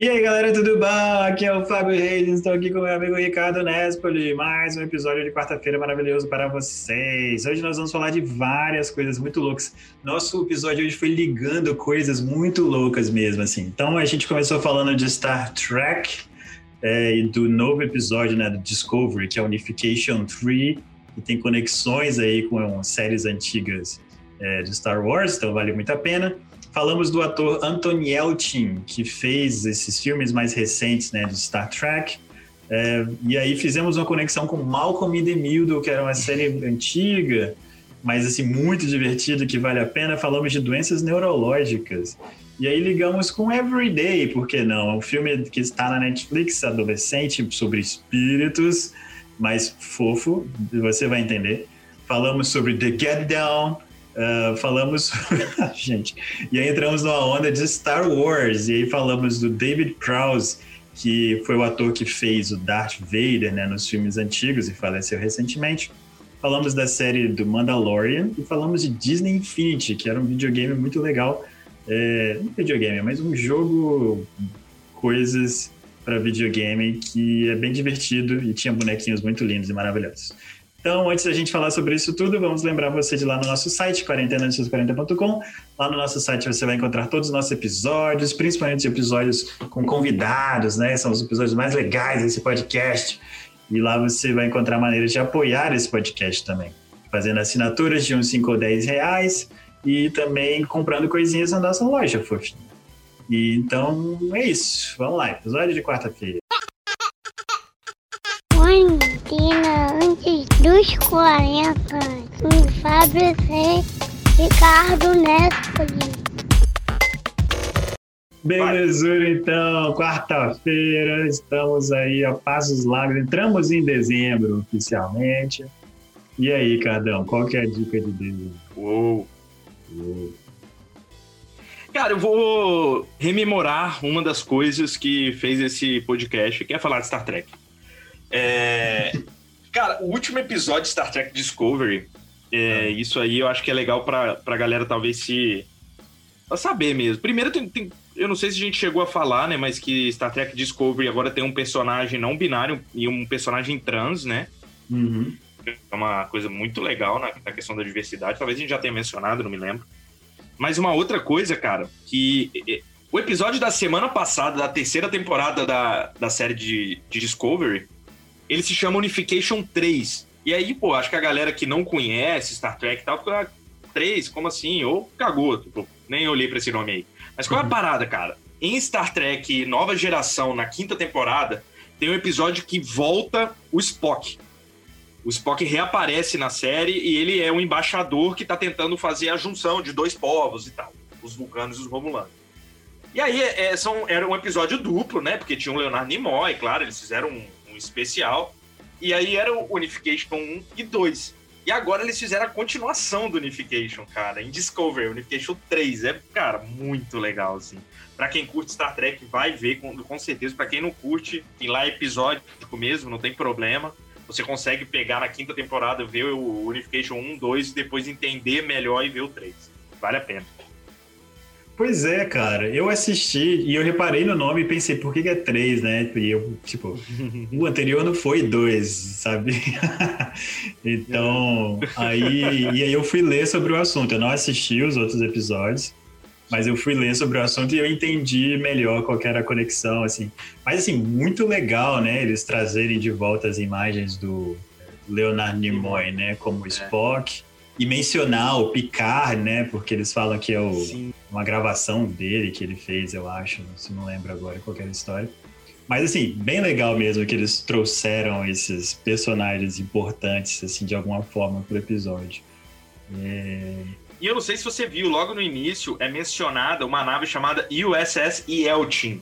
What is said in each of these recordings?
E aí galera, tudo bom? Aqui é o Fábio Reis, estou aqui com meu amigo Ricardo Nespoli, mais um episódio de quarta-feira maravilhoso para vocês. Hoje nós vamos falar de várias coisas muito loucas. Nosso episódio hoje foi ligando coisas muito loucas mesmo, assim. Então a gente começou falando de Star Trek é, e do novo episódio né, do Discovery, que é Unification 3, e tem conexões aí com séries antigas é, de Star Wars, então vale muito a pena. Falamos do ator Anthony Yelchin, que fez esses filmes mais recentes né, de Star Trek. É, e aí fizemos uma conexão com Malcolm in the Middle, que era uma série antiga, mas assim muito divertida, que vale a pena. Falamos de doenças neurológicas. E aí ligamos com Everyday, por que não? É um filme que está na Netflix, adolescente, sobre espíritos, mais fofo, você vai entender. Falamos sobre The Get Down, Uh, falamos, gente, e aí entramos numa onda de Star Wars, e aí falamos do David Prowse, que foi o ator que fez o Darth Vader né, nos filmes antigos e faleceu recentemente. Falamos da série do Mandalorian e falamos de Disney Infinity, que era um videogame muito legal. É, não videogame, mas um jogo, coisas para videogame que é bem divertido e tinha bonequinhos muito lindos e maravilhosos. Então, antes da gente falar sobre isso tudo, vamos lembrar você de ir lá no nosso site, quarentenaantes40.com. Lá no nosso site você vai encontrar todos os nossos episódios, principalmente episódios com convidados, né? São os episódios mais legais desse podcast. E lá você vai encontrar maneiras de apoiar esse podcast também. Fazendo assinaturas de uns 5 ou 10 reais e também comprando coisinhas na nossa loja, fofinho. E então é isso. Vamos lá, episódio de quarta-feira. Quarentena antes dos 40. Com Fábio C. Ricardo Nespoli. Belezura, então, quarta-feira, estamos aí a passos largos, entramos em dezembro oficialmente. E aí, Cardão, qual que é a dica de dezembro? Uou. Uou. Cara, eu vou rememorar uma das coisas que fez esse podcast, que é falar de Star Trek. É... Cara, o último episódio de Star Trek Discovery, é, isso aí eu acho que é legal pra, pra galera talvez se. Pra saber mesmo. Primeiro, tem, tem, eu não sei se a gente chegou a falar, né? Mas que Star Trek Discovery agora tem um personagem não binário e um personagem trans, né? Uhum. É uma coisa muito legal na, na questão da diversidade. Talvez a gente já tenha mencionado, não me lembro. Mas uma outra coisa, cara, que o episódio da semana passada, da terceira temporada da, da série de, de Discovery, ele se chama Unification 3. E aí, pô, acho que a galera que não conhece Star Trek e tal, fica, 3, como assim? Ou cagou, tipo, nem olhei pra esse nome aí. Mas qual é a parada, cara? Em Star Trek Nova Geração, na quinta temporada, tem um episódio que volta o Spock. O Spock reaparece na série e ele é um embaixador que tá tentando fazer a junção de dois povos e tal, os vulcanos e os romulanos. E aí é, são, era um episódio duplo, né? Porque tinha o Leonardo Nimoy, claro, eles fizeram um, um especial. E aí era o Unification 1 e 2. E agora eles fizeram a continuação do Unification, cara, em Discovery, Unification 3. É, cara, muito legal, assim. Pra quem curte Star Trek, vai ver, com, com certeza. Pra quem não curte, tem lá episódico mesmo, não tem problema. Você consegue pegar na quinta temporada, ver o Unification 1, 2 e depois entender melhor e ver o 3. Vale a pena. Pois é, cara. Eu assisti e eu reparei no nome e pensei, por que, que é três, né? E eu, tipo, o anterior não foi dois, sabe? então, aí, e aí eu fui ler sobre o assunto. Eu não assisti os outros episódios, mas eu fui ler sobre o assunto e eu entendi melhor qual era a conexão, assim. Mas, assim, muito legal, né? Eles trazerem de volta as imagens do Leonard Nimoy, né? Como Spock e mencionar o Picard, né? Porque eles falam que é o, uma gravação dele que ele fez, eu acho. Se não lembro agora qualquer história. Mas assim, bem legal mesmo que eles trouxeram esses personagens importantes, assim, de alguma forma pro episódio. É... E eu não sei se você viu, logo no início é mencionada uma nave chamada USS Yelchin.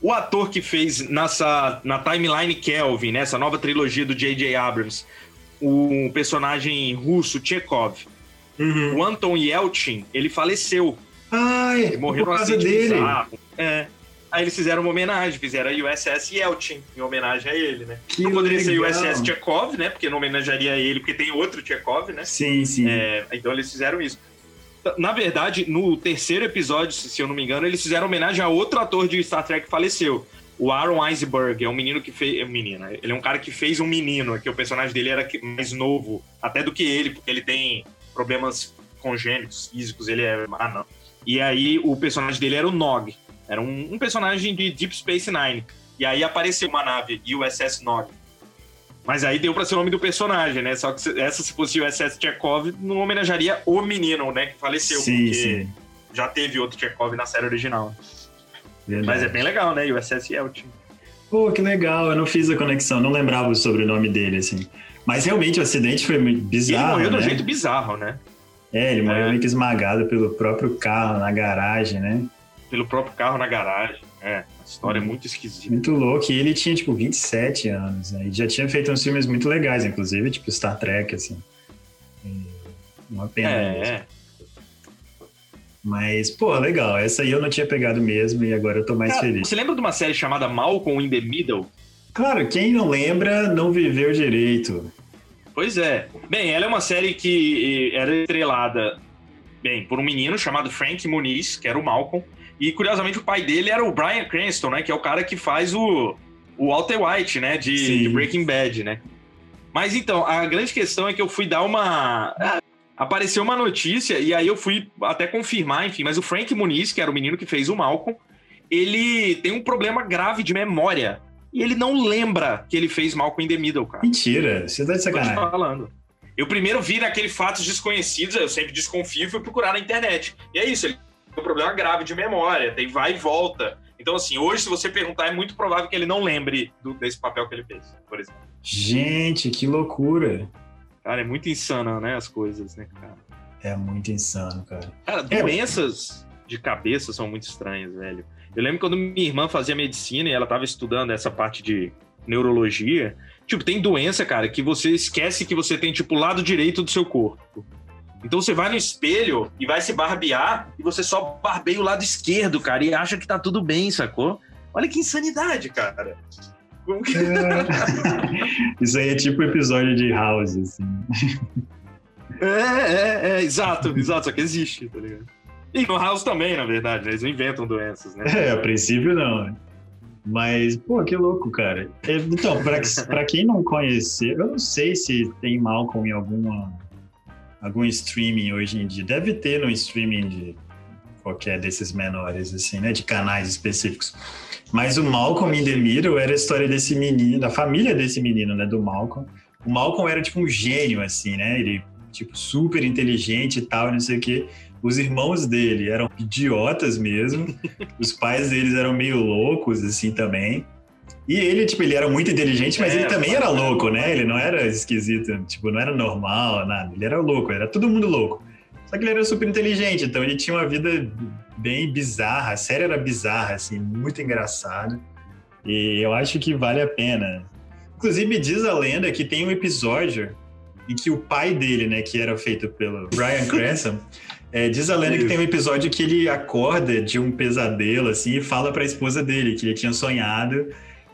O ator que fez nessa, na timeline Kelvin, nessa nova trilogia do J.J. Abrams, o personagem russo Chekhov, uhum. o Anton Yelchin, ele faleceu. Ai, ele morreu por causa dele. É. Aí eles fizeram uma homenagem, fizeram a USS Yelchin em homenagem a ele, né? Que Não poderia legal. ser USS Chekhov, né? Porque não homenagearia ele, porque tem outro Chekhov, né? Sim, sim. É, então eles fizeram isso. Na verdade, no terceiro episódio, se eu não me engano, eles fizeram homenagem a outro ator de Star Trek que faleceu. O Aaron Iceberg é um menino que fez. É um menino, né? ele é um cara que fez um menino, que o personagem dele era mais novo, até do que ele, porque ele tem problemas congênitos, físicos, ele é. Ah, não. E aí o personagem dele era o Nog. Era um, um personagem de Deep Space Nine. E aí apareceu uma nave, USS Nog. Mas aí deu pra ser o nome do personagem, né? Só que essa, se fosse o USS Chekhov, não homenagearia o menino, né? Que faleceu. Sim, porque sim. já teve outro Chekhov na série original. Verdade. Mas é bem legal, né? USS Yeltsin. Pô, que legal, eu não fiz a conexão, não lembrava o sobrenome dele, assim. Mas realmente o acidente foi E ele bizarro. morreu de um né? jeito bizarro, né? É, ele morreu É. meio que esmagado pelo próprio carro na garagem, né? Pelo próprio carro na garagem. É, a história é muito esquisita. Muito louco. E ele tinha, tipo, 27 anos, né? E já tinha feito uns filmes muito legais, inclusive, tipo Star Trek, assim. E Uma pena. mesmo. É, é. Mas, pô, legal. Essa aí eu não tinha pegado mesmo e agora eu tô mais Cara, feliz. você lembra de uma série chamada Malcolm in the Middle? Claro, quem não lembra não viveu direito. Pois é. Bem, ela é uma série que era estrelada, bem, por um menino chamado Frank Muniz, que era o Malcolm. E, curiosamente, o pai dele era o Brian Cranston, né? Que é o cara que faz o, o Walter White, né? De, de Breaking Bad, né? Mas, então, a grande questão é que eu fui dar uma... ah, Apareceu uma notícia e aí eu fui até confirmar, enfim. Mas o Frank Muniz, que era o menino que fez o Malcolm, ele tem um problema grave de memória. E ele não lembra que ele fez Malcolm in the Middle, cara. Mentira, você tá de Tô te sacanagem. falando. Eu primeiro vi naquele fatos desconhecidos, eu sempre desconfio e fui procurar na internet. E é isso, ele tem um problema grave de memória, tem vai e volta. Então, assim, hoje, se você perguntar, é muito provável que ele não lembre do- desse papel que ele fez, por exemplo. Gente, que loucura. Cara, é muito insano, né, as coisas, né, cara? É muito insano, cara. Cara, É. doenças de cabeça são muito estranhas, velho. Eu lembro quando minha irmã fazia medicina e ela tava estudando essa parte de neurologia. Tipo, tem doença, cara, que você esquece que você tem, tipo, o lado direito do seu corpo. Então você vai no espelho e vai se barbear e você só barbeia o lado esquerdo, cara, e acha que tá tudo bem, sacou? Olha que insanidade, cara. Que... Isso aí é tipo episódio de House, assim. É, é, é, exato, exato, só que existe, tá ligado? E no House também, na verdade, né? eles não inventam doenças, né? É, a princípio não. né? Mas, pô, que louco, cara. É, Então, pra, pra quem não conheceu, eu não sei se tem Malcolm em alguma, algum streaming hoje em dia. Deve ter no streaming de qualquer desses menores, assim, né? De canais específicos. Mas o Malcolm in the Middle era a história desse menino, da família desse menino, né? Do Malcolm. O Malcolm era tipo um gênio, assim, né? Ele, tipo, super inteligente e tal, não sei o quê. Os irmãos dele eram idiotas mesmo. Os pais deles eram meio loucos, assim, também. E ele, tipo, ele era muito inteligente, mas É, ele também era louco, né? Ele não era esquisito, tipo, não era normal, nada. Ele era louco, era todo mundo louco. Só que ele era super inteligente, então ele tinha uma vida bem bizarra. A série era bizarra, assim, muito engraçada. E eu acho que vale a pena. Inclusive, diz a lenda que tem um episódio em que o pai dele, né, que era feito pelo Brian Cranston, é, diz a lenda que tem um episódio que ele acorda de um pesadelo, assim, e fala pra esposa dele que ele tinha sonhado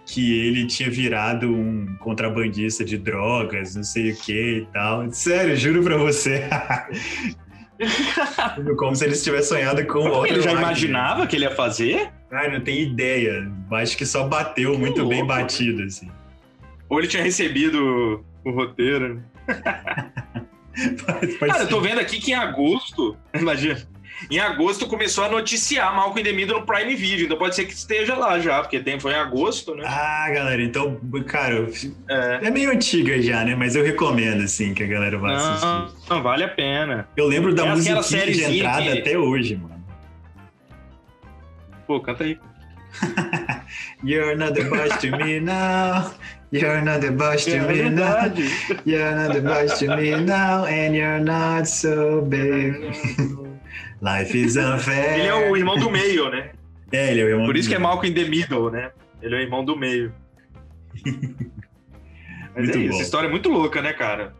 que ele tinha virado um contrabandista de drogas, não sei o que e tal. Sério, juro pra você. Como se ele tivesse sonhado com o Walter Ele já White. imaginava que ele ia fazer? Não tenho ideia. Acho que só bateu Que muito bem louco. batido, assim. Ou ele tinha recebido o roteiro? Pode Cara, eu tô vendo aqui que em agosto, imagina, em agosto começou a noticiar Malcolm in the Middle no Prime Video, então pode ser que esteja lá já, porque tem, foi em agosto, né? Ah, galera, então, cara, É. é meio antiga já, né? Mas eu recomendo, assim, que a galera vá Não, assistir. não, vale a pena. Eu lembro da É aquela musiquinha de entrada que- até hoje, mano. Pô, canta aí. You're not the boss to me now. You're not the boss to É me now. verdade. You're not the boss to me now. And you're not so big. Life is unfair. Ele é o irmão do meio, né? É, ele é o irmão Por isso que é Malcolm in the Middle, né? Ele é o irmão do meio. Mas Muito é isso, bom. a história é muito louca, né, cara?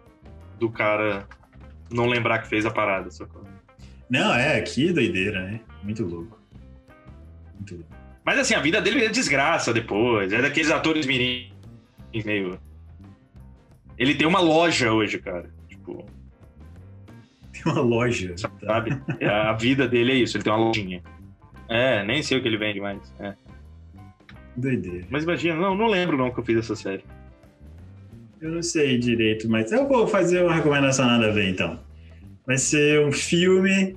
Do cara não lembrar que fez a parada. Sacou? Não, é, que doideira, né? Muito louco. Muito louco. Mas assim, a vida dele é desgraça depois. É daqueles atores meninos meio. Ele tem uma loja hoje, cara. Tipo. uma loja. Sabe? É, a vida dele é isso, ele tem uma lojinha. É, nem sei o que ele vende mais. É. Doideira. Mas imagina, não, não lembro não que eu fiz essa série. Eu não sei direito, mas eu vou fazer uma recomendação nada a ver então. Vai ser um filme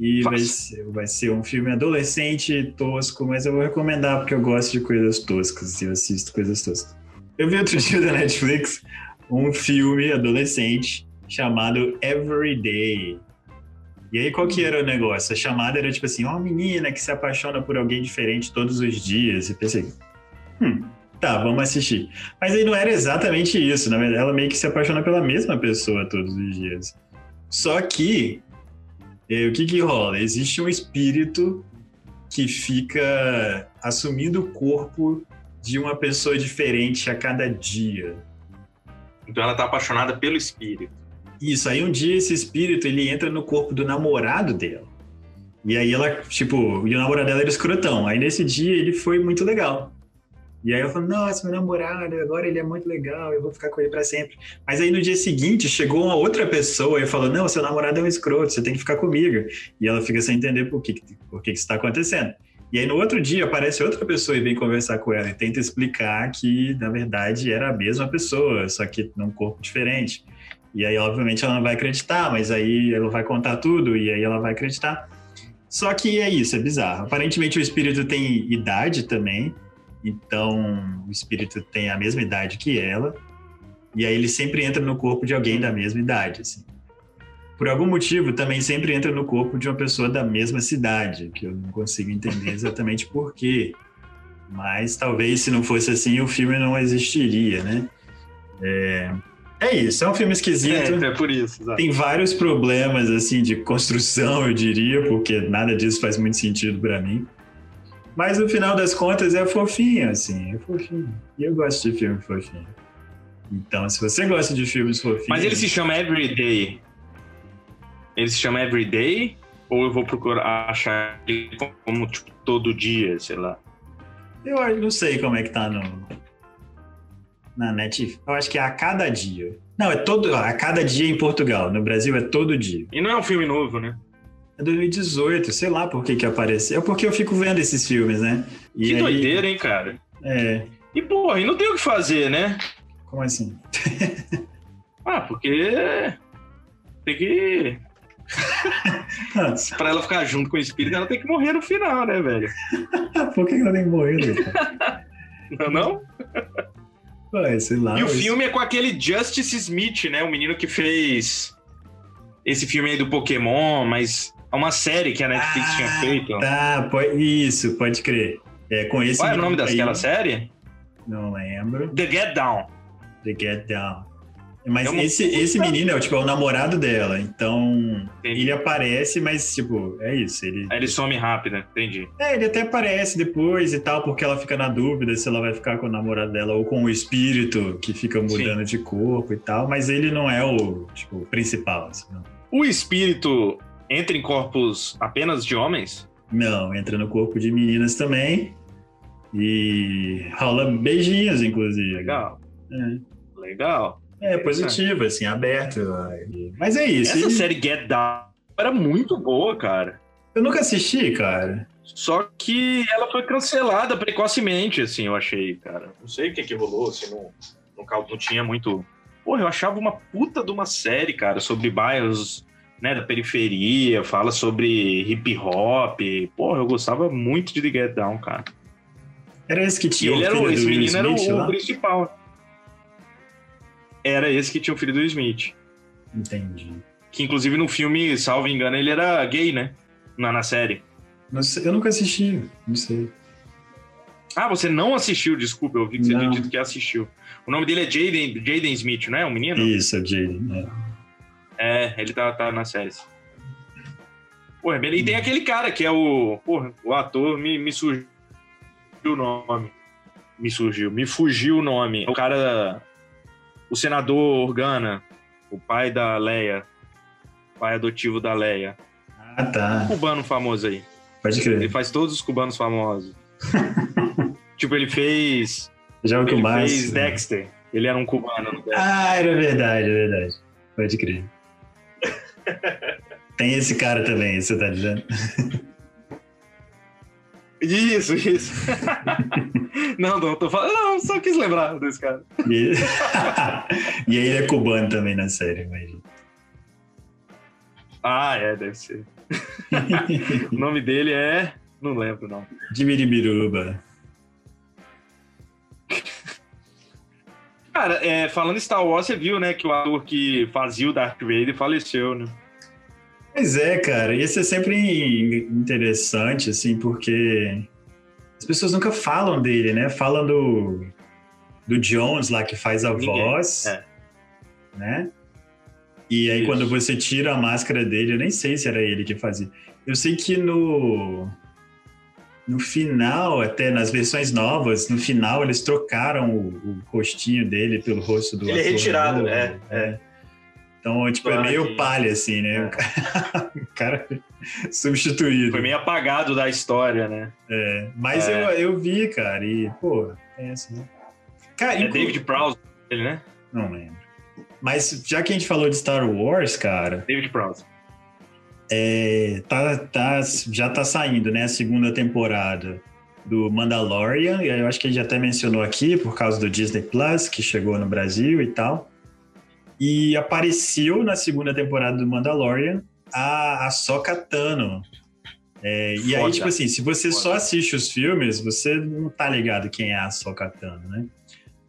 e vai ser, vai ser, um filme adolescente tosco, mas eu vou recomendar porque eu gosto de coisas toscas e eu assisto coisas toscas. Eu vi outro dia da Netflix um filme adolescente chamado Everyday. E aí, qual que era o negócio? A chamada era tipo assim: uma menina que se apaixona por alguém diferente todos os dias. E pensei, hum, tá, vamos assistir. Mas aí não era exatamente isso, na verdade, ela meio que se apaixona pela mesma pessoa todos os dias. Só que, é, o que que rola? Existe um espírito que fica assumindo o corpo de uma pessoa diferente a cada dia. Então ela tá apaixonada pelo espírito. Isso, aí um dia esse espírito ele entra no corpo do namorado dela. E aí ela, tipo, e o namorado dela era escrotão. Aí nesse dia ele foi muito legal. E aí eu falei, nossa, meu namorado, agora ele é muito legal, eu vou ficar com ele para sempre. Mas aí no dia seguinte chegou uma outra pessoa e falou, não, seu namorado é um escroto, você tem que ficar comigo. E ela fica sem entender por que, por que, que isso está acontecendo. E aí no outro dia aparece outra pessoa e vem conversar com ela e tenta explicar que, na verdade, era a mesma pessoa, só que num corpo diferente. E aí, obviamente, ela não vai acreditar, mas aí ela vai contar tudo e aí ela vai acreditar. Só que é isso, é bizarro. Aparentemente o espírito tem idade também, então o espírito tem a mesma idade que ela, e aí ele sempre entra no corpo de alguém da mesma idade, assim. Por algum motivo, também sempre entra no corpo de uma pessoa da mesma cidade, que eu não consigo entender exatamente por quê. Mas talvez se não fosse assim, o filme não existiria, né? É, é isso, é um filme esquisito. É, é por isso. Exatamente. Tem vários problemas assim de construção, eu diria, porque nada disso faz muito sentido para mim. Mas no final das contas é fofinho, assim, é fofinho. E eu gosto de filme fofinho. Então, se você gosta de filmes fofinhos. Mas ele se chama Everyday. Ele se chama Everyday? Ou eu vou procurar achar ele como tipo, todo dia, sei lá? Eu não sei como é que tá no, na net. Eu acho que é a cada dia. Não, é todo. A cada dia em Portugal. No Brasil é todo dia. E não é um filme novo, né? É 2018, sei lá por que que apareceu. É porque eu fico vendo esses filmes, né? E que aí... doideira, hein, cara? É. E, porra, e não tem o que fazer, né? Como assim? ah, porque. Tem que. pra ela ficar junto com o espírito, ela tem que morrer no final, né, velho? por que ela tem que morrer, Não, não? Ué, sei lá. E o filme é com aquele Justice Smith, né? O menino que fez esse filme aí do Pokémon, mas é uma série que a Netflix ah, tinha feito. Tá, pode, isso, pode crer. É com esse. Qual é o nome daquela série? Não lembro. The Get Down. The Get Down. Mas é esse, esse menino é, tipo, é o namorado dela, então entendi. ele aparece, mas, tipo, é isso. Ele, Aí ele some rápido, entendi. É, ele até aparece depois e tal, porque ela fica na dúvida se ela vai ficar com o namorado dela ou com o espírito que fica mudando Sim. de corpo e tal, mas ele não é o, tipo, principal, assim. O espírito entra em corpos apenas de homens? Não, entra no corpo de meninas também. E rola beijinhos, inclusive. Legal. É. Legal. É, positivo, assim, aberto. Mas é isso. Essa e... série Get Down era muito boa, cara. Eu nunca assisti, cara. Só que ela foi cancelada precocemente, assim, eu achei, cara. Não sei o que que rolou, assim, não, não, não tinha muito... Porra, eu achava uma puta de uma série, cara, sobre bairros, né, da periferia, fala sobre hip hop. Porra, eu gostava muito de The Get Down, cara. Era esse que tinha ele o era, Esse menino Smith, era o, o principal. Era esse que tinha o filho do Smith. Entendi. Que inclusive no filme, salvo engano, ele era gay, né? Na, na série. Sei, eu nunca assisti, não sei. Ah, você não assistiu, desculpa, eu vi que você tinha dito que assistiu. O nome dele é Jaden, Jaden Smith, não é? O menino? Isso, é Jaden, é. É. ele tá, tá na série. Porra, e tem aquele cara que é o. Porra, o ator me, me surgiu o nome. Me surgiu, me fugiu o nome. O cara o senador Organa, o pai da Leia, pai adotivo da Leia. Ah, tá. Um cubano famoso aí. Pode crer. Ele faz todos os cubanos famosos. tipo, ele fez. Já o que ele mais. fez Dexter. Ele era um cubano. Ah, era verdade, é verdade. Pode crer. Tem esse cara também, você tá dizendo? Isso, isso. não, não, tô falando. Não, só quis lembrar desse cara. E, e aí ele é cubano também na série, imagina. Ah, é, deve ser. o nome dele é. Não lembro, não. Dimiribiruba. Cara, é, falando em Star Wars, você viu, né, que o ator que fazia o Darth Vader faleceu, né? Pois é, cara. Isso é sempre interessante, assim, porque as pessoas nunca falam dele, né? Falam do, do Jones lá, que faz a Ninguém. voz, é. né? E aí, Isso. quando você tira a máscara dele, eu nem sei se era ele que fazia. Eu sei que no. No final, até nas versões novas, no final eles trocaram o, o rostinho dele pelo rosto do Ele é retirado, novo, né? É. Então, tipo, claro é meio que... palha, assim, né? É. O, cara, substituído. Foi meio apagado da história, né? É, mas é. Eu, eu vi, cara, e, pô, é assim, né? Cara, é inclu... David Prowse, ele, né? Não lembro. Mas já que a gente falou de Star Wars, cara. David Prowse. É, tá, tá, já tá saindo, né? A segunda temporada do Mandalorian. E eu acho que a gente até mencionou aqui por causa do Disney Plus, que chegou no Brasil e tal. E apareceu na segunda temporada do Mandalorian a, a Soka Tano. É, e aí, tipo assim, se você Foda. só assiste os filmes, você não tá ligado quem é a Soka Tano, né?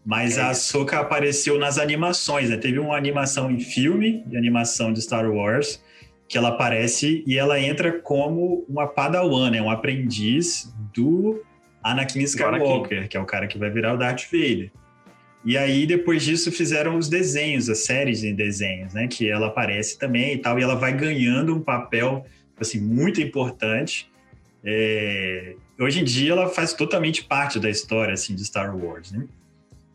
Mas é a Soka apareceu nas animações, né? Teve uma animação em filme, de animação de Star Wars, que ela aparece e ela entra como uma padawan, né? Um aprendiz do Anakin Skywalker, Anakin. que é o cara que vai virar o Darth Vader. E aí, depois disso, fizeram os desenhos, as séries de desenhos, né? Que ela aparece também e tal, e ela vai ganhando um papel, assim, muito importante. É... Hoje em dia, ela faz totalmente parte da história, assim, de Star Wars, né?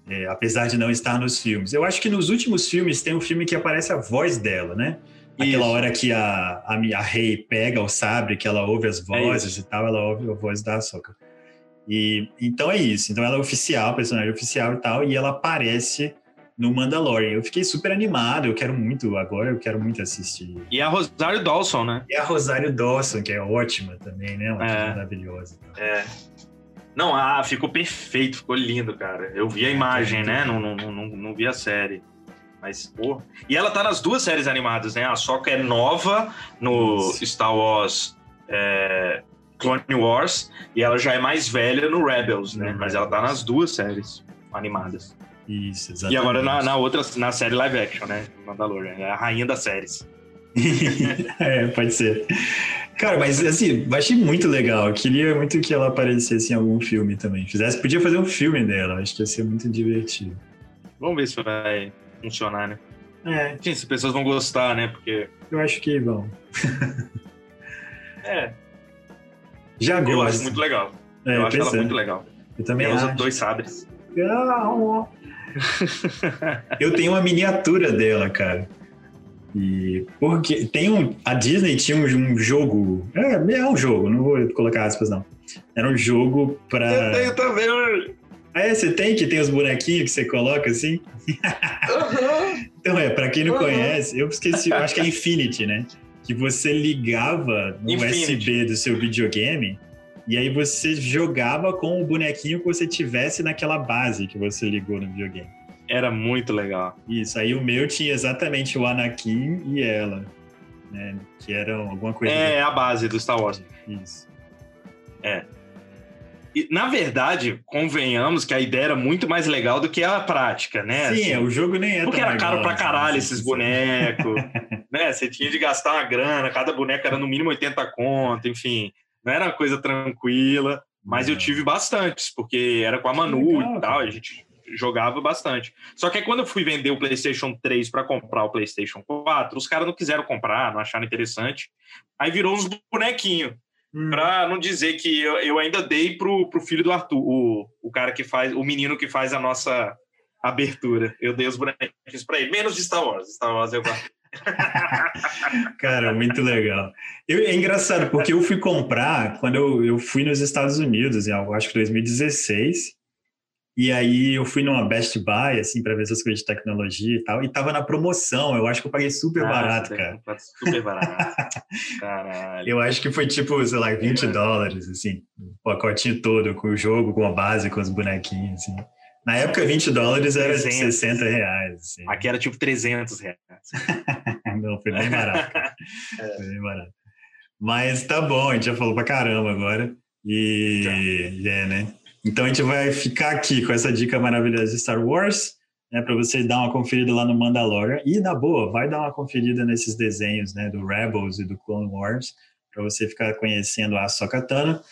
É, apesar de não estar nos filmes. Eu acho que nos últimos filmes tem um filme que aparece a voz dela, né? Aquela Isso. hora que a, a, a Rey pega o sabre, que ela ouve as é vozes é e tal, ela ouve a voz da Ahsoka. E então é isso. Então ela é oficial, personagem oficial e tal, e ela aparece no Mandalorian. Eu fiquei super animado, eu quero muito agora, eu quero muito assistir. E a Rosário Dawson, né? E a Rosário Dawson, que é ótima também, né? Uma é. maravilhosa. É. Não, ah, ficou perfeito, ficou lindo, cara. Eu vi a é, imagem, né? Não, não, não, não vi a série. Mas, pô. E ela tá nas duas séries animadas, né? A Soca é nova no. Star Wars é, Clone Wars e ela já é mais velha no Rebels, né? Mas ela tá nas duas séries animadas. Isso, exatamente. E agora na, na outra, na série live action, né? Mandalorian, é a rainha das séries. é, pode ser. Cara, mas assim, achei muito legal. Queria muito que ela aparecesse em algum filme também. Fizesse, podia fazer um filme dela, acho que ia ser muito divertido. Vamos ver se vai funcionar, né? É. Sim, se pessoas vão gostar, né? Porque. Eu acho que vão. é, já gosto. Eu acho muito legal. É, eu acho ela é. muito legal. Eu também ela acho. usa dois sabres. eu tenho uma miniatura dela, cara. E porque tem um, a Disney tinha um, jogo, é, é um jogo, não vou colocar aspas não. Era um jogo para Eu tenho também. Ah, é, você tem que tem os bonequinhos que você coloca assim? Uhum. então é, para quem não uhum. conhece, eu esqueci, eu acho que é Infinity, né? que você ligava no Infinity. USB do seu videogame e aí você jogava com o bonequinho que você tivesse naquela base que você ligou no videogame. Era muito legal. Isso, aí o meu tinha exatamente o Anakin e ela, né? Que eram alguma coisa. É, da... a base do Star Wars. Isso. É. E, na verdade, convenhamos que a ideia era muito mais legal do que a prática, né? Sim, assim, o jogo nem é Porque era caro pra assim, caralho esses bonecos, né? Você tinha de gastar uma grana, cada boneco era no mínimo 80 conto, enfim. Não era uma coisa tranquila, mas eu tive bastantes, porque era com a Manu legal, e tal, a gente jogava bastante. Só que aí, quando eu fui vender o PlayStation 3 para comprar o PlayStation 4, os caras não quiseram comprar, não acharam interessante. Aí virou uns bonequinhos. Hum. Pra não dizer que eu, eu, ainda dei pro, pro filho do Arthur, o, o cara que faz, o menino que faz a nossa abertura. Eu dei os bonequinhos pra ele, menos de Star Wars. Star Wars eu Cara, muito legal. Eu, é engraçado, porque eu fui comprar quando eu, eu fui nos Estados Unidos, em acho que 2016. E aí eu fui numa Best Buy, assim, para ver essas coisas de tecnologia e tal, e tava na promoção. Eu acho que eu paguei super ah, barato, cara. Super barato. Caralho. Eu acho que foi tipo, sei lá, 20 é. dólares, assim, o pacotinho todo, com o jogo, com a base, com os bonequinhos, assim. Na época, 20 dólares era 300. 60 reais. Assim. Aqui era tipo 300 reais. Não, foi bem barato. é. Foi bem barato. Mas tá bom, a gente já falou pra caramba agora. E, é, né? Então a gente vai ficar aqui com essa dica maravilhosa de Star Wars, né, para vocês dar uma conferida lá no Mandalorian. E na boa, vai dar uma conferida nesses desenhos, né, do Rebels e do Clone Wars, para você ficar conhecendo a Sokatana.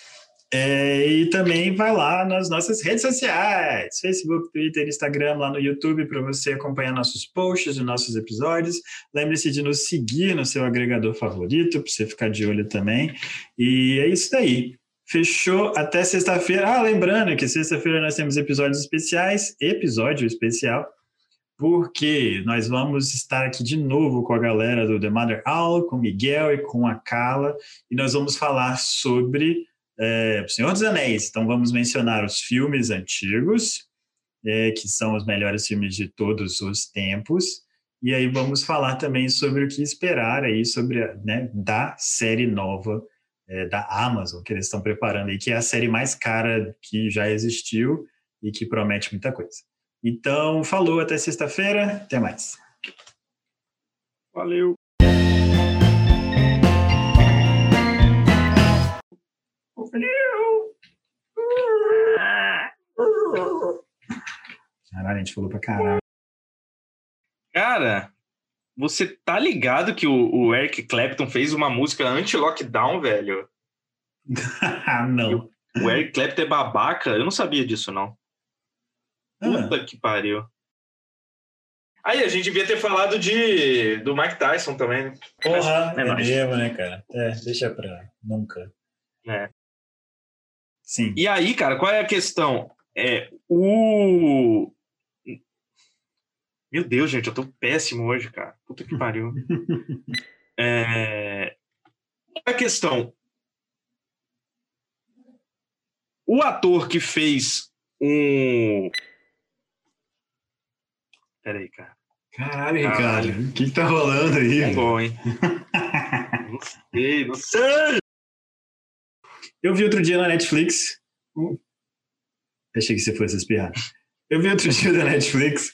É, e também vai lá nas nossas redes sociais, Facebook, Twitter, Instagram, lá no YouTube, para você acompanhar nossos posts e nossos episódios. Lembre-se de nos seguir no seu agregador favorito, para você ficar de olho também. E é isso daí. Fechou até sexta-feira. Ah, lembrando que sexta-feira nós temos episódios especiais, episódio especial, porque nós vamos estar aqui de novo com a galera do The Mother Owl, com o Miguel e com a Carla, e nós vamos falar sobre é, Senhor dos Anéis. Então vamos mencionar os filmes antigos, é, que são os melhores filmes de todos os tempos, e aí vamos falar também sobre o que esperar aí sobre né, da série nova é, da Amazon que eles estão preparando aí, que é a série mais cara que já existiu e que promete muita coisa. Então, falou, até sexta-feira, até mais. Valeu. Caralho, a gente falou pra caralho. Cara, você tá ligado que o, o Eric Clapton fez uma música anti-lockdown, velho? não. O, o Eric Clapton é babaca? Eu não sabia disso, não. Ah. Puta ah. que pariu. Aí, a gente devia ter falado de do Mike Tyson também. Porra, é, é mesmo, né, cara? É, deixa pra nunca. É. Sim. E aí, cara, qual é a questão? É, o meu Deus, gente, eu tô péssimo hoje, cara. Puta que pariu. é... A questão. O ator que fez um. Peraí, cara. Caralho, Ricardo, o que, que tá rolando aí? É bom, hein? não sei, não sei. Eu vi outro dia na Netflix. Achei que você fosse espirrar. Eu vi outro dia na Netflix